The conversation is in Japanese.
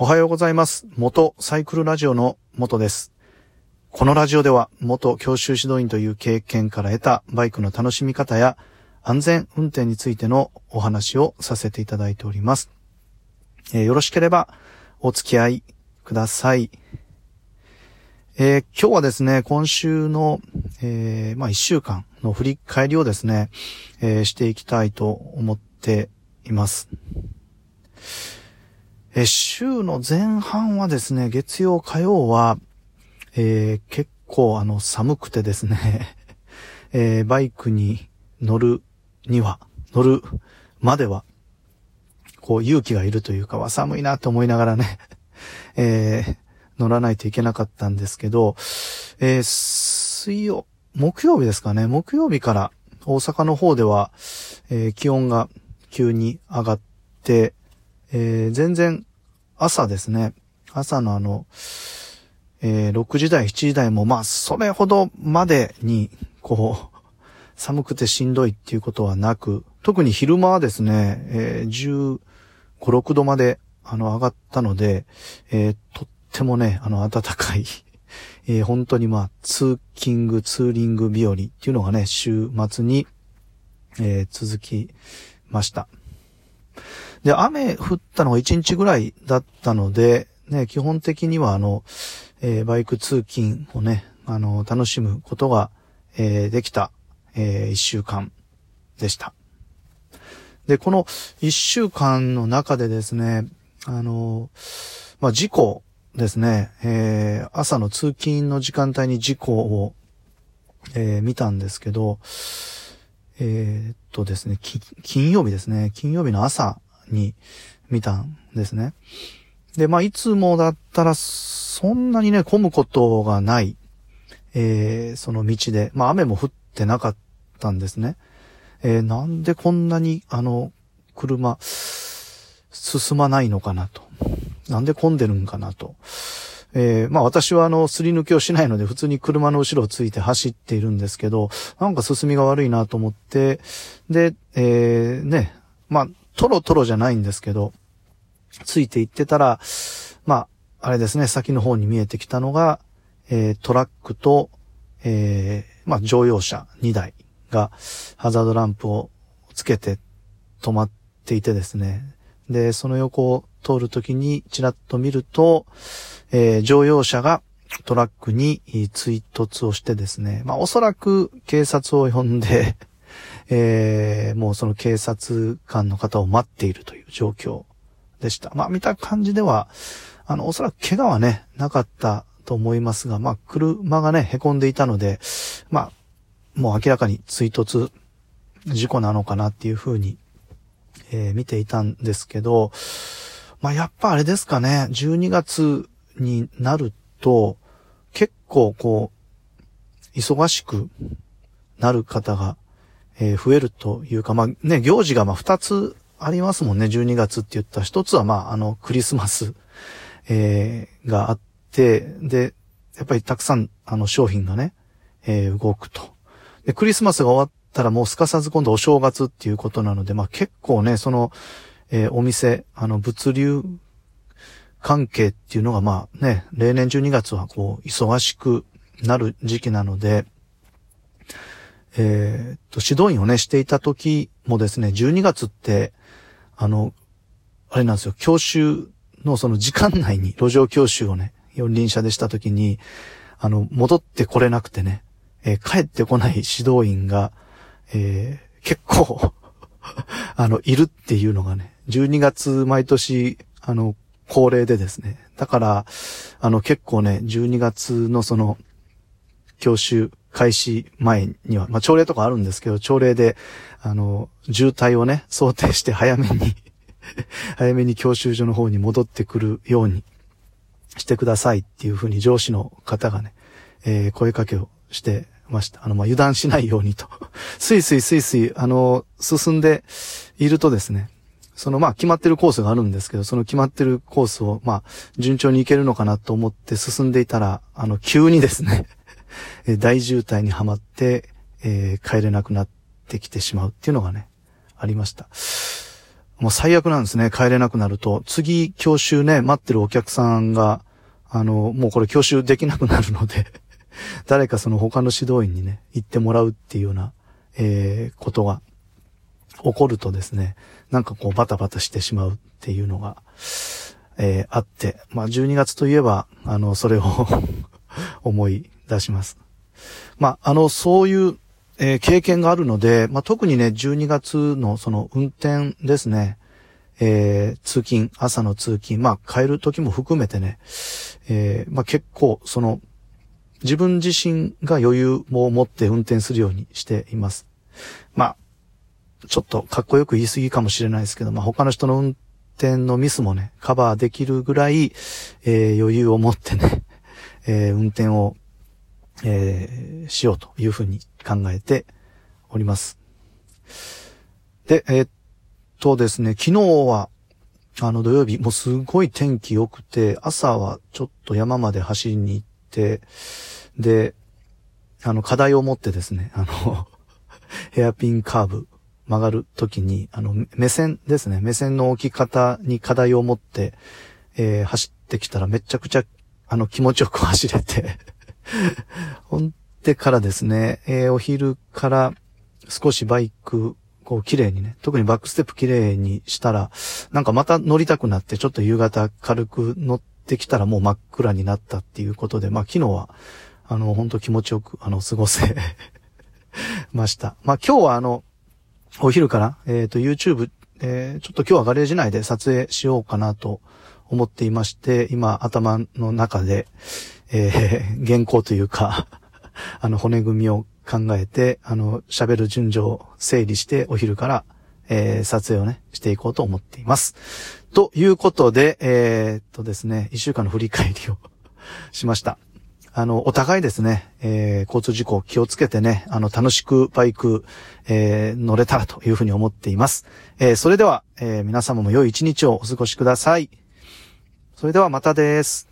おはようございます。元サイクルラジオの元です。このラジオでは元教習指導員という経験から得たバイクの楽しみ方や安全運転についてのお話をさせていただいております。えーよろしければお付き合いください。えー今日はですね、今週の、えーまあ、一週間の振り返りをですね、えしていきたいと思っています。え週の前半はですね、月曜、火曜は、えー結構あの寒くてですね、えーバイクに乗るには、乗るまでは、こう勇気がいるというかは寒いなと思いながらね、えー乗らないといけなかったんですけど、えー水曜、木曜日ですかね、木曜日から大阪の方では、えー気温が急に上がって、えー全然朝ですね、朝のあの、えー6時台、7時台も、まあ、それほどまでに、こう、寒くてしんどいっていうことはなく、特に昼間はですね、えー15、6度まで、あの、上がったので、えーとってもね、あの、暖かい、えー本当にまあ、通勤ツーリング日和っていうのがね、週末に、えー続きました。で、雨降ったのが1日ぐらいだったので、ね、基本的にはあの、えーバイク通勤をね、あの、楽しむことが、えーできた、えー一週間でした。で、この一週間の中でですね、あの、まあ、事故ですね、えー朝の通勤の時間帯に事故を、えー見たんですけど、えーっとですね、金曜日ですね、金曜日の朝に見たんですね。で、まあ、いつもだったら、そんなにね、混むことがない、えーその道で、まあ、雨も降ってなかったんですね。えーなんでこんなに、あの、車、進まないのかなと。なんで混んでるんかなと。えーまあ私はあの、すり抜けをしないので普通に車の後ろをついて走っているんですけど、なんか進みが悪いなと思って、で、えーね、まあ、トロトロじゃないんですけど、ついていってたら、まあ、あれですね、先の方に見えてきたのが、えートラックと、えーまあ、乗用車2台がハザードランプをつけて止まっていてですね。で、その横を通るときにちらっと見ると、えー乗用車がトラックに追突をしてですね。まあ、おそらく警察を呼んで、えーもうその警察官の方を待っているという状況でした。まあ、見た感じでは、あの、おそらく怪我はね、なかったと思いますが、まあ、車がね、凹んでいたので、まあ、もう明らかに追突事故なのかなっていうふうに、えー見ていたんですけど、まあ、やっぱあれですかね、12月になると、結構こう、忙しくなる方が、えー増えるというか、まあね、行事がまあ2つありますもんね、12月って言ったら。1つはまあ、あの、クリスマス、えーがあって、で、やっぱりたくさん、あの、商品がね、えー動くと。で、クリスマスが終わったらもうすかさず今度お正月っていうことなので、まあ結構ね、その、えーお店、あの、物流関係っていうのがまあね、例年12月はこう、忙しくなる時期なので、えーっと、指導員をね、していた時もですね、12月って、あの、あれなんですよ、教習のその時間内に路上教習をね、四輪車でした時に、あの、戻ってこれなくてね、えー帰ってこない指導員が、えー結構、あの、いるっていうのがね、12月毎年、あの、恒例でですね。だから、あの、結構ね、12月のその、教習開始前には、まあ、朝礼とかあるんですけど、朝礼で、あの、渋滞をね、想定して早めに、早めに教習所の方に戻ってくるようにしてくださいっていうふうに上司の方がね、えー声かけをしてました。あの、まあ、油断しないようにと。スイスイスイスイ、あの、進んでいるとですね、そのまあ決まってるコースがあるんですけど、その決まってるコースをまあ順調に行けるのかなと思って進んでいたら、あの急にですね、え大渋滞にはまって、えー帰れなくなってきてしまうっていうのがね、ありました。もう最悪なんですね。帰れなくなると。次、教習ね、待ってるお客さんが、あの、もうこれ教習できなくなるので 誰かその他の指導員にね、行ってもらうっていうような、えー、ことが起こるとですね、なんかこうバタバタしてしまうっていうのが、えー、あって、まあ12月といえば、あの、それを 思い出します。まあ、あの、そういうえー、経験があるので、まあ、特にね、12月のその運転ですね、えー、通勤、朝の通勤、まあ、帰る時も含めてね、えー、まあ、結構、その、自分自身が余裕も持って運転するようにしています。まあ、ちょっとかっこよく言い過ぎかもしれないですけど、まあ、他の人の運転のミスもね、カバーできるぐらい、えー、余裕を持ってね、えー、運転をえー、しようというふうに考えております。で、えー、っとですね、昨日は、あの土曜日、もうすごい天気良くて、朝はちょっと山まで走りに行って、で、あの課題を持ってですね、あの ヘアピンカーブ曲がるときに、あの、目線ですね、目線の置き方に課題を持って、えー、走ってきたらめちゃくちゃ、あの、気持ちよく走れて ほんでからですね、えー、お昼から少しバイク、こう綺麗にね、特にバックステップ綺麗にしたら、なんかまた乗りたくなって、ちょっと夕方軽く乗ってきたらもう真っ暗になったっていうことで、まあ昨日は、あの、本当気持ちよく、あの、過ごせました。まあ今日はあの、お昼から、えっ、ー、と YouTube、えー、ちょっと今日はガレージ内で撮影しようかなと思っていまして、今頭の中で、えー、原稿というか あの、骨組みを考えて、あの、喋る順序を整理してお昼から、えー、撮影をね、していこうと思っています。ということで、えー、っとですね、一週間の振り返りを しました。あの、お互いですね、えー、交通事故気をつけてね、あの、楽しくバイク、えー、乗れたらというふうに思っています。えー、それでは、え、皆様も良い一日をお過ごしください。それではまたです。